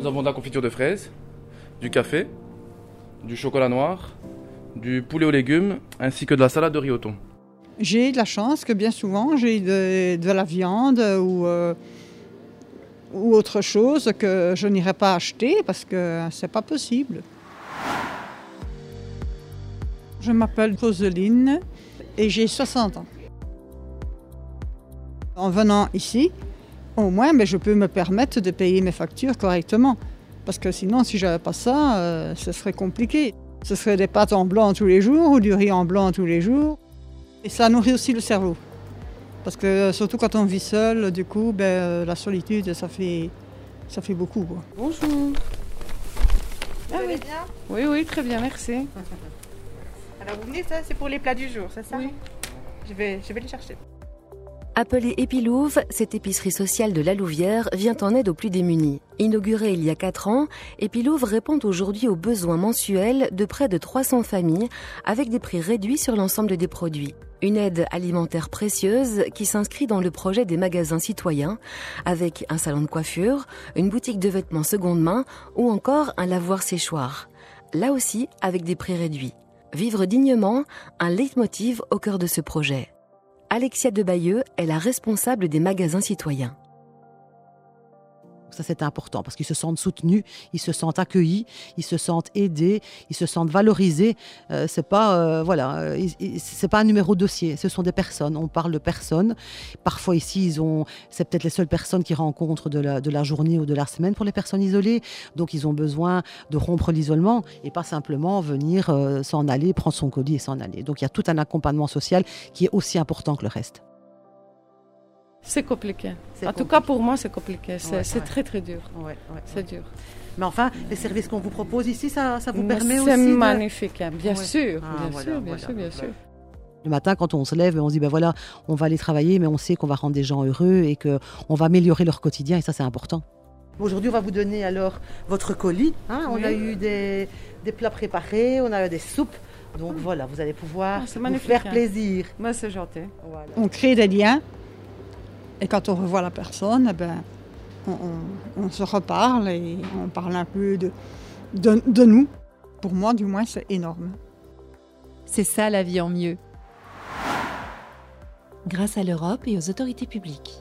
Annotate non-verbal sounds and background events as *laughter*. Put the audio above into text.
Nous avons de la confiture de fraises, du café, du chocolat noir, du poulet aux légumes, ainsi que de la salade de riz au thon. J'ai de la chance que bien souvent j'ai de, la viande ou, euh, ou autre chose que je n'irai pas acheter parce que c'est pas possible. Je m'appelle Roseline et j'ai 60 ans. En venant ici, au moins ben, je peux me permettre de payer mes factures correctement. Parce que sinon, si j'avais pas ça, euh, ce serait compliqué. Ce serait des pâtes en blanc tous les jours ou du riz en blanc tous les jours. Et ça nourrit aussi le cerveau. Parce que surtout quand on vit seul, du coup, ben, euh, la solitude, ça fait, ça fait beaucoup. quoi. Bonjour. Ah oui. Oui, oui, très bien, merci. *laughs* Alors vous venez, ça c'est pour les plats du jour, c'est ça? Oui. Je vais, je vais les chercher. Appelée Épilouve, cette épicerie sociale de la Louvière vient en aide aux plus démunis. Inaugurée il y a 4 ans, Épilouve répond aujourd'hui aux besoins mensuels de près de 300 familles avec des prix réduits sur l'ensemble des produits. Une aide alimentaire précieuse qui s'inscrit dans le projet des magasins citoyens avec un salon de coiffure, une boutique de vêtements seconde main ou encore un lavoir séchoir. Là aussi avec des prix réduits. Vivre dignement, un leitmotiv au cœur de ce projet. Alexia de Bayeux est la responsable des magasins citoyens. Ça, c'est important parce qu'ils se sentent soutenus, ils se sentent accueillis, ils se sentent aidés, ils se sentent valorisés. Euh, c'est pas, euh, voilà, euh, c'est pas un numéro de dossier. Ce sont des personnes. On parle de personnes. Parfois ici, ils ont, c'est peut-être les seules personnes qu'ils rencontrent de la, de la journée ou de la semaine pour les personnes isolées. Donc, ils ont besoin de rompre l'isolement et pas simplement venir euh, s'en aller, prendre son colis et s'en aller. Donc, il y a tout un accompagnement social qui est aussi important que le reste. C'est compliqué. C'est En tout cas, pour moi, c'est compliqué. C'est Ouais, c'est ouais. très, très dur. Ouais, ouais, C'est dur. Mais enfin, les services qu'on vous propose ici, ça, ça vous Mais permet aussi C'est magnifique, hein. bien Ouais. sûr. Ah, bien voilà, sûr, bien voilà, sûr, bien voilà. sûr. Le matin, quand on se lève, on se dit ben voilà, on va aller travailler, mais on sait qu'on va rendre des gens heureux et que on va améliorer leur quotidien, et ça c'est important. Aujourd'hui, on va vous donner alors votre colis. hein. On Oui. a eu des, des plats préparés, on a eu des soupes. Donc voilà, vous allez pouvoir Ah, vous faire hein. plaisir. Moi, c'est gentil. Voilà. On crée des liens et quand on revoit la personne, eh ben, on, se reparle et on parle un peu de, de nous. Pour moi, du moins, c'est énorme. C'est ça la vie en mieux. Grâce à l'Europe et aux autorités publiques.